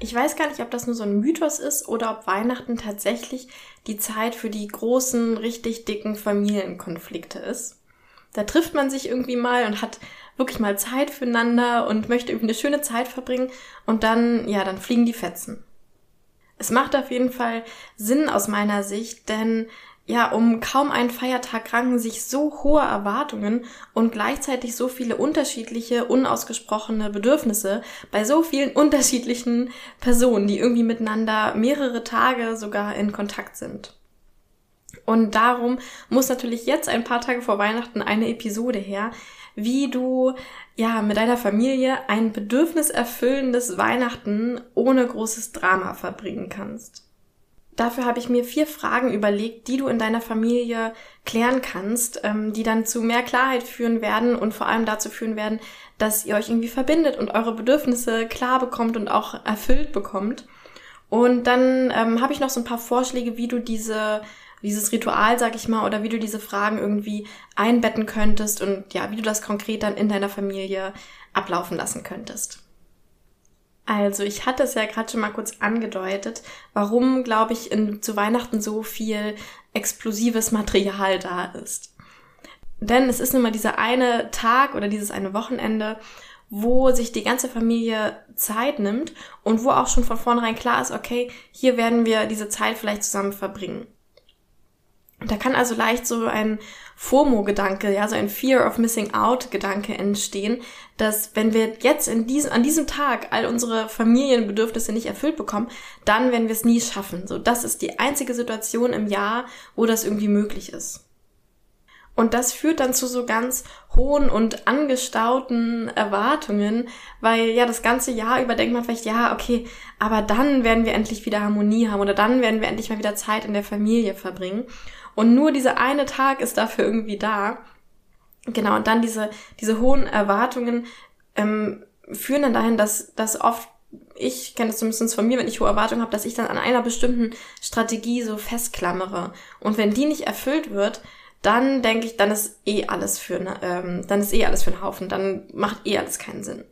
Ich weiß gar nicht, ob das nur so ein Mythos ist oder ob Weihnachten tatsächlich die Zeit für die großen, richtig dicken Familienkonflikte ist. Da trifft man sich irgendwie mal und hat wirklich mal Zeit füreinander und möchte irgendwie eine schöne Zeit verbringen und dann, ja, dann fliegen die Fetzen. Es macht auf jeden Fall Sinn aus meiner Sicht, denn ja, um kaum einen Feiertag ranken sich so hohe Erwartungen und gleichzeitig so viele unterschiedliche, unausgesprochene Bedürfnisse bei so vielen unterschiedlichen Personen, die irgendwie miteinander mehrere Tage sogar in Kontakt sind. Und darum muss natürlich jetzt ein paar Tage vor Weihnachten eine Episode her, wie du ja mit deiner Familie ein bedürfniserfüllendes Weihnachten ohne großes Drama verbringen kannst. Dafür habe ich mir vier Fragen überlegt, die du in deiner Familie klären kannst, ähm, die dann zu mehr Klarheit führen werden und vor allem dazu führen werden, dass ihr euch irgendwie verbindet und eure Bedürfnisse klar bekommt und auch erfüllt bekommt. Und dann ähm, habe ich noch so ein paar Vorschläge, wie du diese dieses Ritual, sag ich mal, oder wie du diese Fragen irgendwie einbetten könntest und ja, wie du das konkret dann in deiner Familie ablaufen lassen könntest. Also, ich hatte es ja gerade schon mal kurz angedeutet, warum, glaube ich, in, zu Weihnachten so viel explosives Material da ist. Denn es ist nun mal dieser eine Tag oder dieses eine Wochenende, wo sich die ganze Familie Zeit nimmt und wo auch schon von vornherein klar ist, okay, hier werden wir diese Zeit vielleicht zusammen verbringen. Da kann also leicht so ein FOMO-Gedanke, ja, so ein Fear of Missing Out-Gedanke entstehen, dass wenn wir jetzt in diesem, an diesem Tag all unsere Familienbedürfnisse nicht erfüllt bekommen, dann werden wir es nie schaffen. So, das ist die einzige Situation im Jahr, wo das irgendwie möglich ist. Und das führt dann zu so ganz hohen und angestauten Erwartungen, weil ja das ganze Jahr über denkt man vielleicht, ja, okay, aber dann werden wir endlich wieder Harmonie haben oder dann werden wir endlich mal wieder Zeit in der Familie verbringen. Und nur dieser eine Tag ist dafür irgendwie da. Genau, und dann diese, diese hohen Erwartungen ähm, führen dann dahin, dass, dass oft, ich kenne das zumindest von mir, wenn ich hohe Erwartungen habe, dass ich dann an einer bestimmten Strategie so festklammere. Und wenn die nicht erfüllt wird, dann denke ich, dann ist eh alles für ne, ähm, dann ist eh alles für einen Haufen, dann macht eh alles keinen Sinn.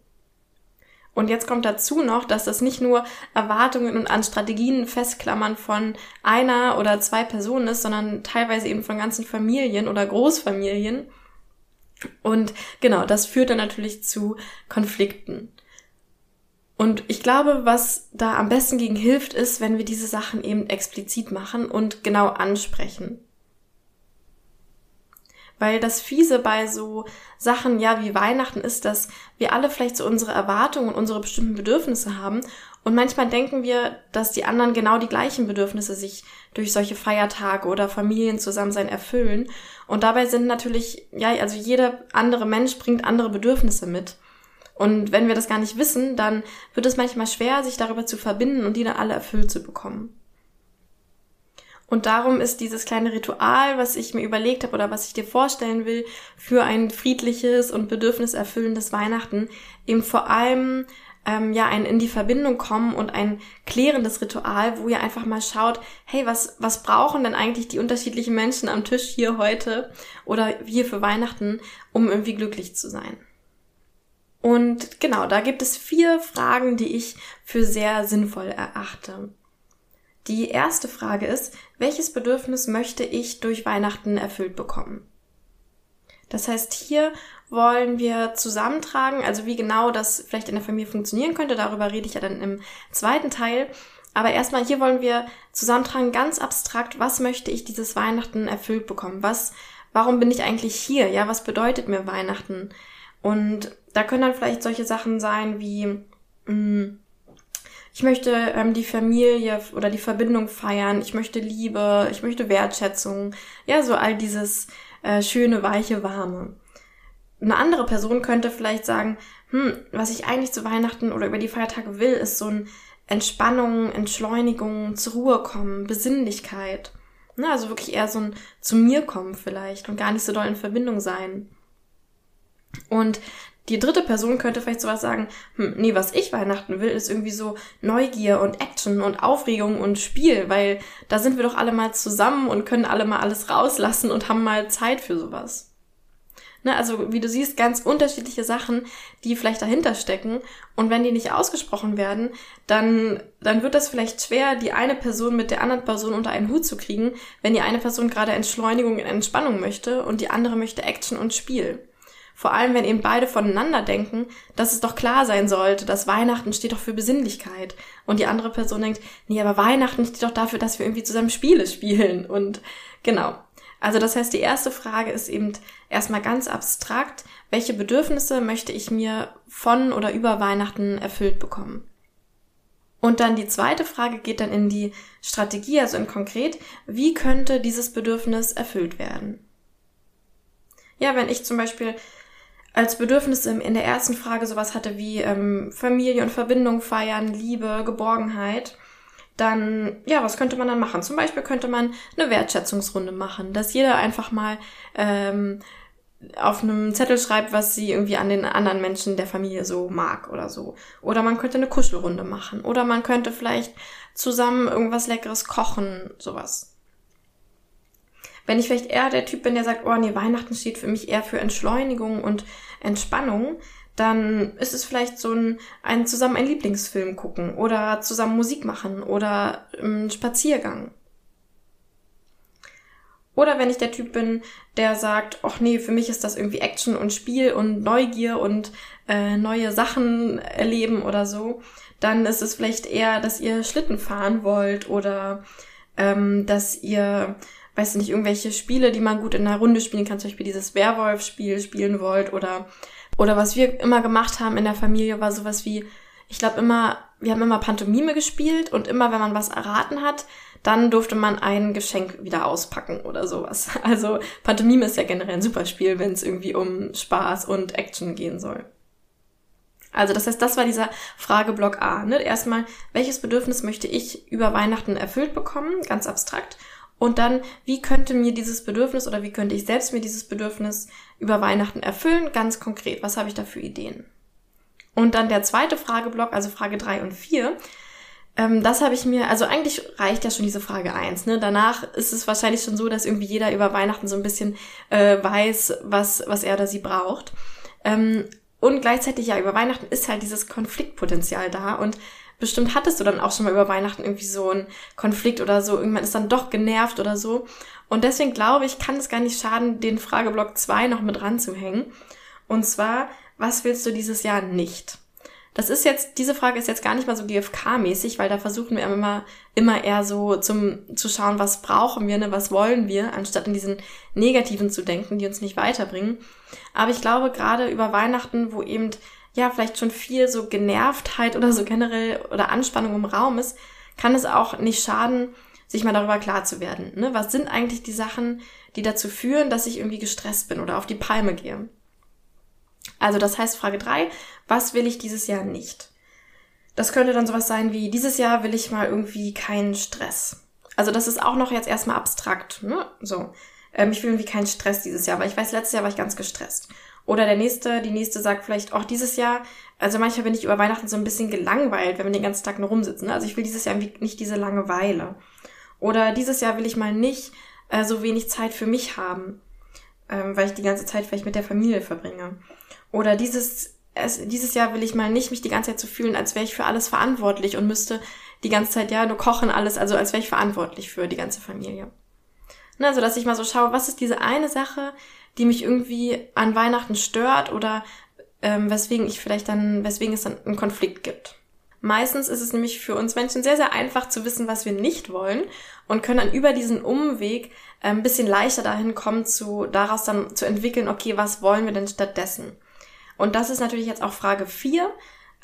Und jetzt kommt dazu noch, dass das nicht nur Erwartungen und an Strategien festklammern von einer oder zwei Personen ist, sondern teilweise eben von ganzen Familien oder Großfamilien. Und genau, das führt dann natürlich zu Konflikten. Und ich glaube, was da am besten gegen hilft, ist, wenn wir diese Sachen eben explizit machen und genau ansprechen. Weil das Fiese bei so Sachen, ja, wie Weihnachten ist, dass wir alle vielleicht so unsere Erwartungen und unsere bestimmten Bedürfnisse haben. Und manchmal denken wir, dass die anderen genau die gleichen Bedürfnisse sich durch solche Feiertage oder Familienzusammensein erfüllen. Und dabei sind natürlich, ja, also jeder andere Mensch bringt andere Bedürfnisse mit. Und wenn wir das gar nicht wissen, dann wird es manchmal schwer, sich darüber zu verbinden und die dann alle erfüllt zu bekommen. Und darum ist dieses kleine Ritual, was ich mir überlegt habe oder was ich dir vorstellen will, für ein friedliches und bedürfniserfüllendes Weihnachten eben vor allem ähm, ja ein in die Verbindung kommen und ein klärendes Ritual, wo ihr einfach mal schaut, hey, was was brauchen denn eigentlich die unterschiedlichen Menschen am Tisch hier heute oder hier für Weihnachten, um irgendwie glücklich zu sein? Und genau, da gibt es vier Fragen, die ich für sehr sinnvoll erachte. Die erste Frage ist, welches Bedürfnis möchte ich durch Weihnachten erfüllt bekommen? Das heißt, hier wollen wir zusammentragen, also wie genau das vielleicht in der Familie funktionieren könnte, darüber rede ich ja dann im zweiten Teil. Aber erstmal hier wollen wir zusammentragen, ganz abstrakt, was möchte ich dieses Weihnachten erfüllt bekommen? Was, warum bin ich eigentlich hier? Ja, was bedeutet mir Weihnachten? Und da können dann vielleicht solche Sachen sein wie, mh, mm, ich möchte ähm, die Familie oder die Verbindung feiern, ich möchte Liebe, ich möchte Wertschätzung, ja, so all dieses äh, schöne, weiche, warme. Eine andere Person könnte vielleicht sagen, hm, was ich eigentlich zu Weihnachten oder über die Feiertage will, ist so ein Entspannung, Entschleunigung, zur Ruhe kommen, Besinnlichkeit. Ne? Also wirklich eher so ein zu mir kommen vielleicht und gar nicht so doll in Verbindung sein. Und die dritte Person könnte vielleicht sowas sagen, hm, nee, was ich Weihnachten will, ist irgendwie so Neugier und Action und Aufregung und Spiel, weil da sind wir doch alle mal zusammen und können alle mal alles rauslassen und haben mal Zeit für sowas. Ne, also wie du siehst, ganz unterschiedliche Sachen, die vielleicht dahinter stecken. Und wenn die nicht ausgesprochen werden, dann, dann wird das vielleicht schwer, die eine Person mit der anderen Person unter einen Hut zu kriegen, wenn die eine Person gerade Entschleunigung und Entspannung möchte und die andere möchte Action und Spiel. Vor allem, wenn eben beide voneinander denken, dass es doch klar sein sollte, dass Weihnachten steht doch für Besinnlichkeit. Und die andere Person denkt, nee, aber Weihnachten steht doch dafür, dass wir irgendwie zusammen Spiele spielen. Und genau. Also das heißt, die erste Frage ist eben erstmal ganz abstrakt, welche Bedürfnisse möchte ich mir von oder über Weihnachten erfüllt bekommen? Und dann die zweite Frage geht dann in die Strategie, also in konkret, wie könnte dieses Bedürfnis erfüllt werden? Ja, wenn ich zum Beispiel als Bedürfnis in der ersten Frage sowas hatte wie ähm, Familie und Verbindung feiern, Liebe, Geborgenheit, dann, ja, was könnte man dann machen? Zum Beispiel könnte man eine Wertschätzungsrunde machen, dass jeder einfach mal ähm, auf einem Zettel schreibt, was sie irgendwie an den anderen Menschen der Familie so mag oder so. Oder man könnte eine Kuschelrunde machen. Oder man könnte vielleicht zusammen irgendwas Leckeres kochen, sowas. Wenn ich vielleicht eher der Typ bin, der sagt, oh nee, Weihnachten steht für mich eher für Entschleunigung und Entspannung, dann ist es vielleicht so ein, ein zusammen einen Lieblingsfilm gucken oder zusammen Musik machen oder ein Spaziergang. Oder wenn ich der Typ bin, der sagt, ach nee, für mich ist das irgendwie Action und Spiel und Neugier und äh, neue Sachen erleben oder so, dann ist es vielleicht eher, dass ihr Schlitten fahren wollt oder ähm, dass ihr weiß nicht, irgendwelche Spiele, die man gut in einer Runde spielen kann, zum Beispiel dieses Werwolf-Spiel spielen wollt oder, oder was wir immer gemacht haben in der Familie war sowas wie, ich glaube immer, wir haben immer Pantomime gespielt und immer, wenn man was erraten hat, dann durfte man ein Geschenk wieder auspacken oder sowas. Also Pantomime ist ja generell ein super Spiel, wenn es irgendwie um Spaß und Action gehen soll. Also das heißt, das war dieser Frageblock A. Ne? Erstmal, welches Bedürfnis möchte ich über Weihnachten erfüllt bekommen? Ganz abstrakt. Und dann, wie könnte mir dieses Bedürfnis oder wie könnte ich selbst mir dieses Bedürfnis über Weihnachten erfüllen? Ganz konkret, was habe ich da für Ideen? Und dann der zweite Frageblock, also Frage drei und vier. Ähm, das habe ich mir, also eigentlich reicht ja schon diese Frage eins. Ne? Danach ist es wahrscheinlich schon so, dass irgendwie jeder über Weihnachten so ein bisschen äh, weiß, was, was er oder sie braucht. Ähm, und gleichzeitig ja, über Weihnachten ist halt dieses Konfliktpotenzial da und Bestimmt hattest du dann auch schon mal über Weihnachten irgendwie so einen Konflikt oder so. Irgendwann ist dann doch genervt oder so. Und deswegen glaube ich, kann es gar nicht schaden, den Frageblock 2 noch mit ranzuhängen. Und zwar, was willst du dieses Jahr nicht? Das ist jetzt, diese Frage ist jetzt gar nicht mal so GFK-mäßig, weil da versuchen wir immer, immer eher so zum, zu schauen, was brauchen wir, ne, was wollen wir, anstatt in diesen Negativen zu denken, die uns nicht weiterbringen. Aber ich glaube, gerade über Weihnachten, wo eben ja vielleicht schon viel so Genervtheit oder so generell oder Anspannung im Raum ist, kann es auch nicht schaden, sich mal darüber klar zu werden. Ne? Was sind eigentlich die Sachen, die dazu führen, dass ich irgendwie gestresst bin oder auf die Palme gehe? Also das heißt Frage drei: was will ich dieses Jahr nicht? Das könnte dann sowas sein wie, dieses Jahr will ich mal irgendwie keinen Stress. Also das ist auch noch jetzt erstmal abstrakt. Ne? So, ähm, ich will irgendwie keinen Stress dieses Jahr, weil ich weiß, letztes Jahr war ich ganz gestresst. Oder der nächste, die nächste sagt vielleicht, auch dieses Jahr, also manchmal bin ich über Weihnachten so ein bisschen gelangweilt, wenn wir den ganzen Tag nur rumsitzen. Also ich will dieses Jahr nicht diese Langeweile. Oder dieses Jahr will ich mal nicht äh, so wenig Zeit für mich haben, ähm, weil ich die ganze Zeit vielleicht mit der Familie verbringe. Oder dieses, es, dieses Jahr will ich mal nicht mich die ganze Zeit so fühlen, als wäre ich für alles verantwortlich und müsste die ganze Zeit, ja, nur kochen alles, also als wäre ich verantwortlich für die ganze Familie. Ne, also, dass ich mal so schaue, was ist diese eine Sache, die mich irgendwie an Weihnachten stört oder ähm, weswegen ich vielleicht dann, weswegen es dann einen Konflikt gibt. Meistens ist es nämlich für uns Menschen sehr, sehr einfach zu wissen, was wir nicht wollen und können dann über diesen Umweg äh, ein bisschen leichter dahin kommen, zu, daraus dann zu entwickeln, okay, was wollen wir denn stattdessen? Und das ist natürlich jetzt auch Frage 4.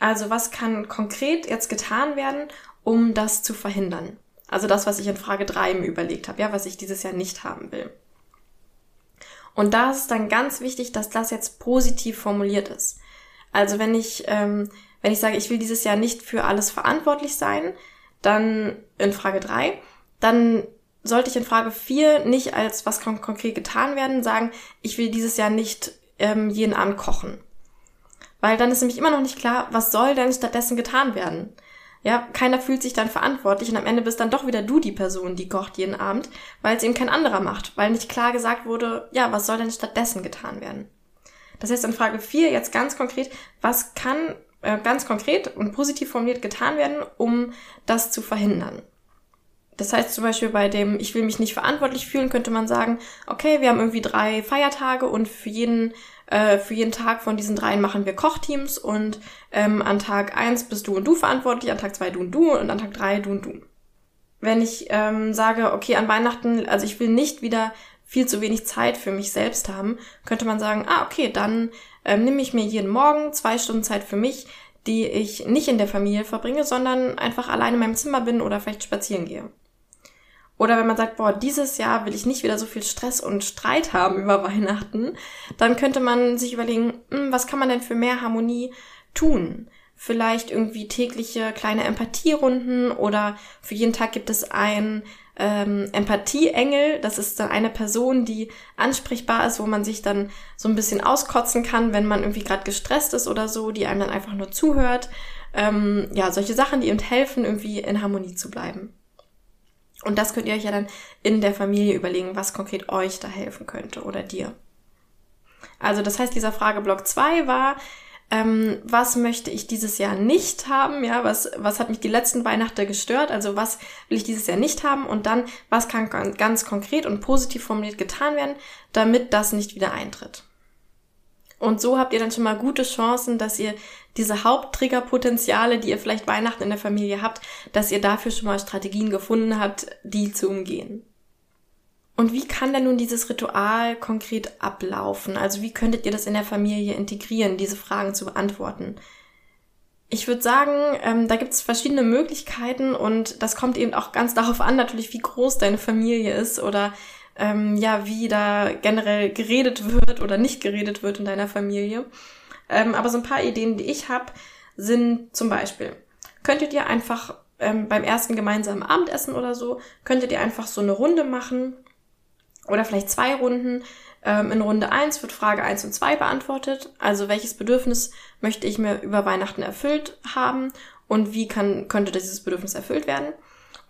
Also was kann konkret jetzt getan werden, um das zu verhindern? Also das, was ich in Frage 3 mir überlegt habe, ja, was ich dieses Jahr nicht haben will. Und da ist dann ganz wichtig, dass das jetzt positiv formuliert ist. Also wenn ich, ähm, wenn ich sage, ich will dieses Jahr nicht für alles verantwortlich sein, dann in Frage drei, dann sollte ich in Frage 4 nicht als was kon konkret getan werden, sagen, ich will dieses Jahr nicht ähm, jeden Abend kochen. Weil dann ist nämlich immer noch nicht klar, was soll denn stattdessen getan werden. Ja, keiner fühlt sich dann verantwortlich und am Ende bist dann doch wieder du die Person, die kocht jeden Abend, weil es eben kein anderer macht, weil nicht klar gesagt wurde, ja, was soll denn stattdessen getan werden. Das heißt in Frage 4 jetzt ganz konkret, was kann äh, ganz konkret und positiv formuliert getan werden, um das zu verhindern? Das heißt zum Beispiel bei dem Ich will mich nicht verantwortlich fühlen, könnte man sagen, okay, wir haben irgendwie drei Feiertage und für jeden, äh, für jeden Tag von diesen dreien machen wir Kochteams und ähm, an Tag eins bist du und du verantwortlich, an Tag zwei du und du und an Tag drei du und du. Wenn ich ähm, sage, okay, an Weihnachten, also ich will nicht wieder viel zu wenig Zeit für mich selbst haben, könnte man sagen, ah, okay, dann ähm, nehme ich mir jeden Morgen zwei Stunden Zeit für mich, die ich nicht in der Familie verbringe, sondern einfach alleine in meinem Zimmer bin oder vielleicht spazieren gehe. Oder wenn man sagt, boah, dieses Jahr will ich nicht wieder so viel Stress und Streit haben über Weihnachten, dann könnte man sich überlegen, hm, was kann man denn für mehr Harmonie tun? Vielleicht irgendwie tägliche kleine Empathierunden oder für jeden Tag gibt es ein ähm, Empathieengel. Das ist dann eine Person, die ansprechbar ist, wo man sich dann so ein bisschen auskotzen kann, wenn man irgendwie gerade gestresst ist oder so, die einem dann einfach nur zuhört. Ähm, ja, solche Sachen, die eben helfen, irgendwie in Harmonie zu bleiben. Und das könnt ihr euch ja dann in der Familie überlegen, was konkret euch da helfen könnte oder dir. Also das heißt, dieser Frageblock 2 war, ähm, was möchte ich dieses Jahr nicht haben? Ja, was, was hat mich die letzten Weihnachten gestört? Also was will ich dieses Jahr nicht haben? Und dann, was kann ganz konkret und positiv formuliert getan werden, damit das nicht wieder eintritt? Und so habt ihr dann schon mal gute Chancen, dass ihr diese Haupttriggerpotenziale, die ihr vielleicht Weihnachten in der Familie habt, dass ihr dafür schon mal Strategien gefunden habt, die zu umgehen. Und wie kann denn nun dieses Ritual konkret ablaufen? Also wie könntet ihr das in der Familie integrieren, diese Fragen zu beantworten? Ich würde sagen, ähm, da gibt es verschiedene Möglichkeiten und das kommt eben auch ganz darauf an, natürlich, wie groß deine Familie ist oder ähm, ja, wie da generell geredet wird oder nicht geredet wird in deiner Familie. Ähm, aber so ein paar Ideen, die ich habe, sind zum Beispiel, könntet ihr einfach ähm, beim ersten gemeinsamen Abendessen oder so, könntet ihr einfach so eine Runde machen oder vielleicht zwei Runden. Ähm, in Runde eins wird Frage eins und zwei beantwortet. Also welches Bedürfnis möchte ich mir über Weihnachten erfüllt haben und wie kann, könnte dieses Bedürfnis erfüllt werden?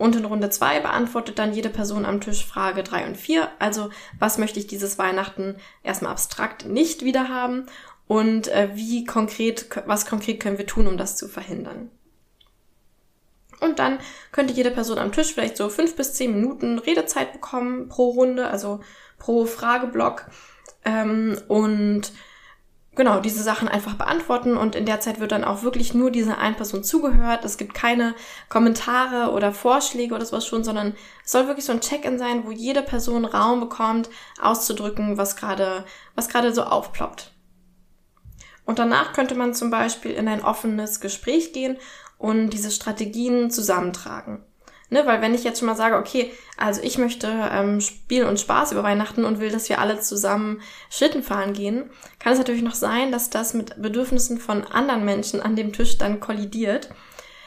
Und in Runde zwei beantwortet dann jede Person am Tisch Frage drei und vier. Also was möchte ich dieses Weihnachten erstmal abstrakt nicht wieder haben und äh, wie konkret, was konkret können wir tun, um das zu verhindern. Und dann könnte jede Person am Tisch vielleicht so fünf bis zehn Minuten Redezeit bekommen pro Runde, also pro Frageblock. Ähm, und genau, diese Sachen einfach beantworten und in der Zeit wird dann auch wirklich nur diese eine Person zugehört. Es gibt keine Kommentare oder Vorschläge oder sowas schon, sondern es soll wirklich so ein Check-in sein, wo jede Person Raum bekommt, auszudrücken, was gerade, was gerade so aufploppt. Und danach könnte man zum Beispiel in ein offenes Gespräch gehen und diese Strategien zusammentragen. Ne, weil wenn ich jetzt schon mal sage, okay, also ich möchte ähm, Spiel und Spaß über Weihnachten und will, dass wir alle zusammen Schlitten fahren gehen, kann es natürlich noch sein, dass das mit Bedürfnissen von anderen Menschen an dem Tisch dann kollidiert.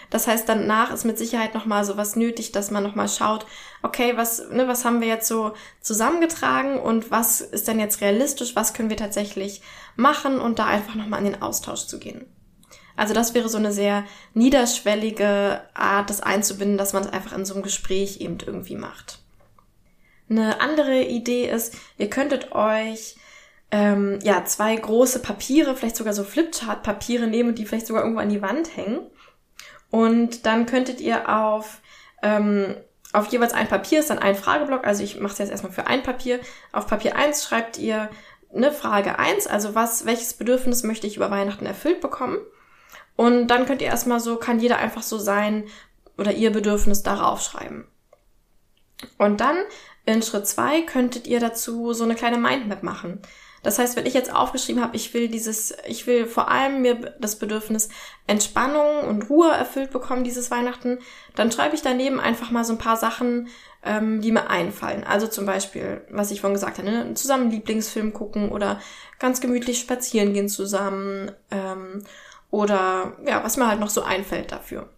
Das heißt, danach ist mit Sicherheit nochmal so was nötig, dass man nochmal schaut, okay, was, ne, was haben wir jetzt so zusammengetragen und was ist denn jetzt realistisch, was können wir tatsächlich machen und da einfach nochmal an den Austausch zu gehen. Also das wäre so eine sehr niederschwellige Art, das einzubinden, dass man es einfach in so einem Gespräch eben irgendwie macht. Eine andere Idee ist, ihr könntet euch ähm, ja zwei große Papiere, vielleicht sogar so Flipchart-Papiere nehmen und die vielleicht sogar irgendwo an die Wand hängen. Und dann könntet ihr auf ähm, auf jeweils ein Papier ist dann ein Frageblock, also ich mache es jetzt erstmal für ein Papier. Auf Papier 1 schreibt ihr eine Frage 1, also was, welches Bedürfnis möchte ich über Weihnachten erfüllt bekommen? Und dann könnt ihr erstmal so, kann jeder einfach so sein oder ihr Bedürfnis darauf schreiben. Und dann in Schritt zwei könntet ihr dazu so eine kleine Mindmap machen. Das heißt, wenn ich jetzt aufgeschrieben habe, ich will dieses, ich will vor allem mir das Bedürfnis Entspannung und Ruhe erfüllt bekommen dieses Weihnachten, dann schreibe ich daneben einfach mal so ein paar Sachen, ähm, die mir einfallen. Also zum Beispiel, was ich vorhin gesagt habe, ne? zusammen Lieblingsfilm gucken oder ganz gemütlich spazieren gehen zusammen ähm, oder ja, was mir halt noch so einfällt dafür.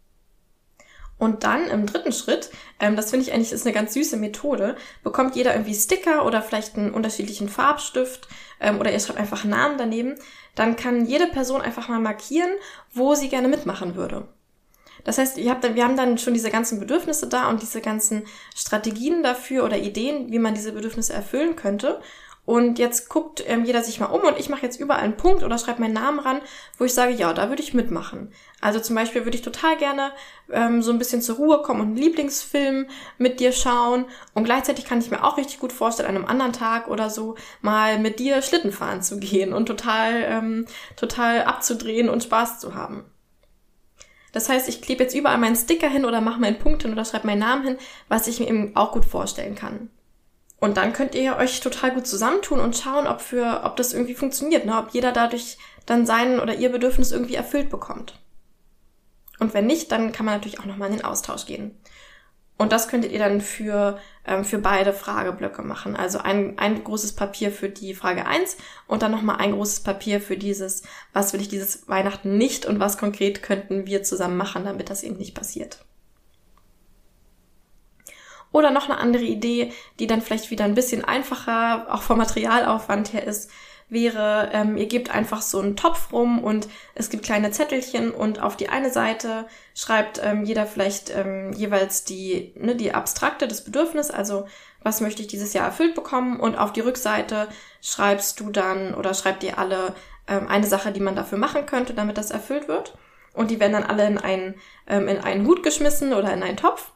Und dann im dritten Schritt, ähm, das finde ich eigentlich ist eine ganz süße Methode, bekommt jeder irgendwie Sticker oder vielleicht einen unterschiedlichen Farbstift ähm, oder ihr schreibt einfach einen Namen daneben. Dann kann jede Person einfach mal markieren, wo sie gerne mitmachen würde. Das heißt, ihr habt dann, wir haben dann schon diese ganzen Bedürfnisse da und diese ganzen Strategien dafür oder Ideen, wie man diese Bedürfnisse erfüllen könnte. Und jetzt guckt ähm, jeder sich mal um und ich mache jetzt überall einen Punkt oder schreibe meinen Namen ran, wo ich sage, ja, da würde ich mitmachen. Also zum Beispiel würde ich total gerne ähm, so ein bisschen zur Ruhe kommen und einen Lieblingsfilm mit dir schauen. Und gleichzeitig kann ich mir auch richtig gut vorstellen, an einem anderen Tag oder so mal mit dir Schlitten fahren zu gehen und total, ähm, total abzudrehen und Spaß zu haben. Das heißt, ich klebe jetzt überall meinen Sticker hin oder mache meinen Punkt hin oder schreibe meinen Namen hin, was ich mir eben auch gut vorstellen kann. Und dann könnt ihr euch total gut zusammentun und schauen, ob für, ob das irgendwie funktioniert, ne? ob jeder dadurch dann sein oder ihr Bedürfnis irgendwie erfüllt bekommt. Und wenn nicht, dann kann man natürlich auch nochmal in den Austausch gehen. Und das könntet ihr dann für, ähm, für beide Frageblöcke machen. Also ein, ein großes Papier für die Frage 1 und dann nochmal ein großes Papier für dieses, was will ich dieses Weihnachten nicht und was konkret könnten wir zusammen machen, damit das eben nicht passiert. Oder noch eine andere Idee, die dann vielleicht wieder ein bisschen einfacher, auch vom Materialaufwand her ist, wäre, ähm, ihr gebt einfach so einen Topf rum und es gibt kleine Zettelchen und auf die eine Seite schreibt ähm, jeder vielleicht ähm, jeweils die, ne, die abstrakte, das Bedürfnis, also was möchte ich dieses Jahr erfüllt bekommen und auf die Rückseite schreibst du dann oder schreibt ihr alle ähm, eine Sache, die man dafür machen könnte, damit das erfüllt wird. Und die werden dann alle in einen, ähm, in einen Hut geschmissen oder in einen Topf.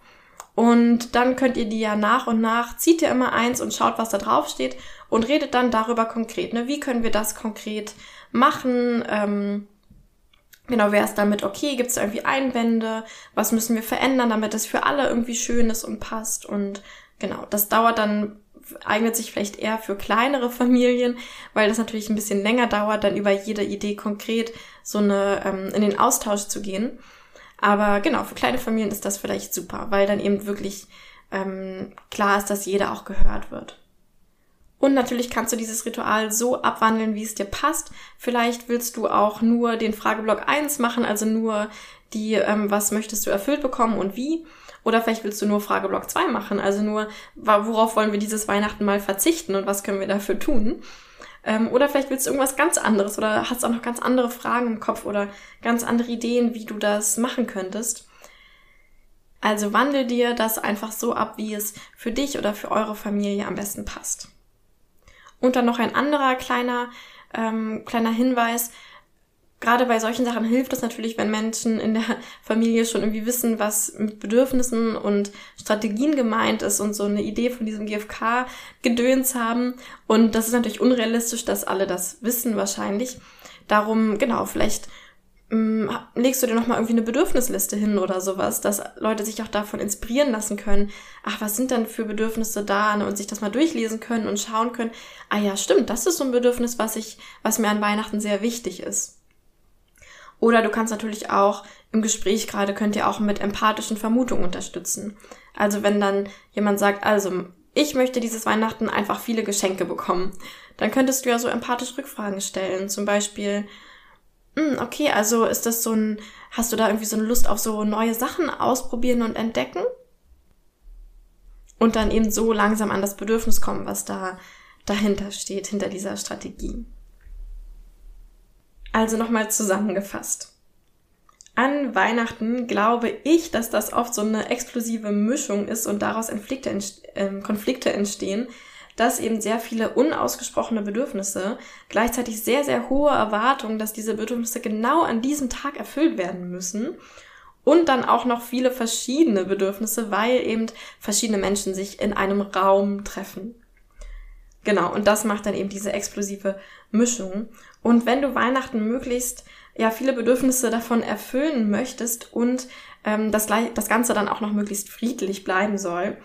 Und dann könnt ihr die ja nach und nach, zieht ihr immer eins und schaut, was da drauf steht und redet dann darüber konkret. Ne? Wie können wir das konkret machen? Ähm, genau, wäre es damit okay? Gibt es irgendwie Einwände? Was müssen wir verändern, damit es für alle irgendwie schön ist und passt? Und genau, das dauert dann eignet sich vielleicht eher für kleinere Familien, weil das natürlich ein bisschen länger dauert, dann über jede Idee konkret so eine ähm, in den Austausch zu gehen. Aber genau, für kleine Familien ist das vielleicht super, weil dann eben wirklich ähm, klar ist, dass jeder auch gehört wird. Und natürlich kannst du dieses Ritual so abwandeln, wie es dir passt. Vielleicht willst du auch nur den Frageblock 1 machen, also nur die, ähm, was möchtest du erfüllt bekommen und wie. Oder vielleicht willst du nur Frageblock 2 machen, also nur, worauf wollen wir dieses Weihnachten mal verzichten und was können wir dafür tun. Ähm, oder vielleicht willst du irgendwas ganz anderes oder hast auch noch ganz andere Fragen im Kopf oder ganz andere Ideen, wie du das machen könntest. Also wandel dir das einfach so ab, wie es für dich oder für eure Familie am besten passt. Und dann noch ein anderer kleiner, ähm, kleiner Hinweis gerade bei solchen Sachen hilft es natürlich, wenn Menschen in der Familie schon irgendwie wissen, was mit Bedürfnissen und Strategien gemeint ist und so eine Idee von diesem GFK-Gedöns haben. Und das ist natürlich unrealistisch, dass alle das wissen wahrscheinlich. Darum, genau, vielleicht ähm, legst du dir nochmal irgendwie eine Bedürfnisliste hin oder sowas, dass Leute sich auch davon inspirieren lassen können. Ach, was sind denn für Bedürfnisse da? Und sich das mal durchlesen können und schauen können. Ah ja, stimmt, das ist so ein Bedürfnis, was ich, was mir an Weihnachten sehr wichtig ist. Oder du kannst natürlich auch im Gespräch gerade könnt ihr auch mit empathischen Vermutungen unterstützen. Also wenn dann jemand sagt, also ich möchte dieses Weihnachten einfach viele Geschenke bekommen, dann könntest du ja so empathisch Rückfragen stellen. Zum Beispiel, hm, okay, also ist das so ein, hast du da irgendwie so eine Lust auf so neue Sachen ausprobieren und entdecken? Und dann eben so langsam an das Bedürfnis kommen, was da dahinter steht, hinter dieser Strategie. Also nochmal zusammengefasst. An Weihnachten glaube ich, dass das oft so eine explosive Mischung ist und daraus Konflikte, äh, Konflikte entstehen, dass eben sehr viele unausgesprochene Bedürfnisse, gleichzeitig sehr, sehr hohe Erwartungen, dass diese Bedürfnisse genau an diesem Tag erfüllt werden müssen und dann auch noch viele verschiedene Bedürfnisse, weil eben verschiedene Menschen sich in einem Raum treffen. Genau, und das macht dann eben diese explosive Mischung. Und wenn du Weihnachten möglichst ja viele Bedürfnisse davon erfüllen möchtest und ähm, das, das Ganze dann auch noch möglichst friedlich bleiben soll,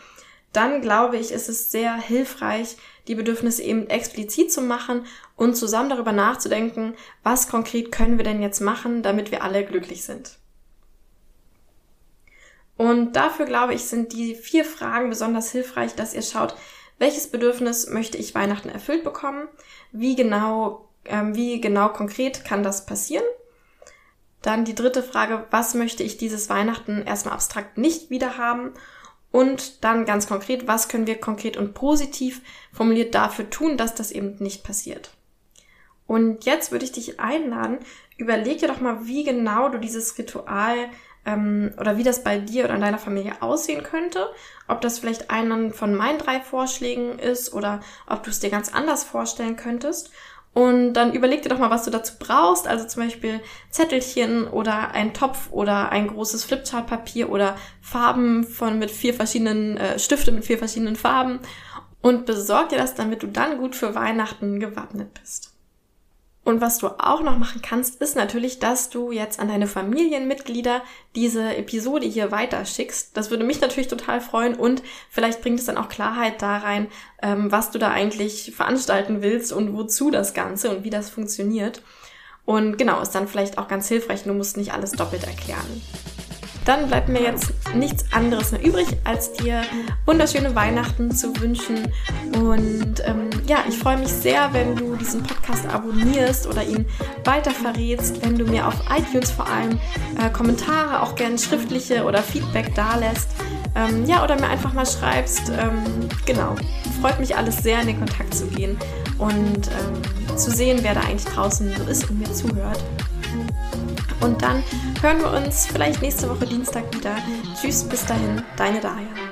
dann glaube ich, ist es sehr hilfreich, die Bedürfnisse eben explizit zu machen und zusammen darüber nachzudenken, was konkret können wir denn jetzt machen, damit wir alle glücklich sind. Und dafür glaube ich, sind die vier Fragen besonders hilfreich, dass ihr schaut, welches Bedürfnis möchte ich Weihnachten erfüllt bekommen, wie genau, wie genau konkret kann das passieren. Dann die dritte Frage, was möchte ich dieses Weihnachten erstmal abstrakt nicht wieder haben? Und dann ganz konkret, was können wir konkret und positiv formuliert dafür tun, dass das eben nicht passiert? Und jetzt würde ich dich einladen, überleg dir doch mal, wie genau du dieses Ritual ähm, oder wie das bei dir oder in deiner Familie aussehen könnte. Ob das vielleicht einen von meinen drei Vorschlägen ist oder ob du es dir ganz anders vorstellen könntest. Und dann überleg dir doch mal, was du dazu brauchst. Also zum Beispiel Zettelchen oder ein Topf oder ein großes Flipchart-Papier oder Farben von mit vier verschiedenen äh, Stifte mit vier verschiedenen Farben. Und besorg dir das, damit du dann gut für Weihnachten gewappnet bist. Und was du auch noch machen kannst, ist natürlich, dass du jetzt an deine Familienmitglieder diese Episode hier weiterschickst. Das würde mich natürlich total freuen und vielleicht bringt es dann auch Klarheit da rein, ähm, was du da eigentlich veranstalten willst und wozu das Ganze und wie das funktioniert. Und genau, ist dann vielleicht auch ganz hilfreich. Du musst nicht alles doppelt erklären dann bleibt mir jetzt nichts anderes mehr übrig, als dir wunderschöne Weihnachten zu wünschen. Und ähm, ja, ich freue mich sehr, wenn du diesen Podcast abonnierst oder ihn weiter verrätst, wenn du mir auf iTunes vor allem äh, Kommentare, auch gerne schriftliche oder Feedback dalässt. Ähm, ja, oder mir einfach mal schreibst. Ähm, genau, freut mich alles sehr, in den Kontakt zu gehen und ähm, zu sehen, wer da eigentlich draußen so ist und mir zuhört. Und dann hören wir uns vielleicht nächste Woche Dienstag wieder. Tschüss, bis dahin, deine Daya.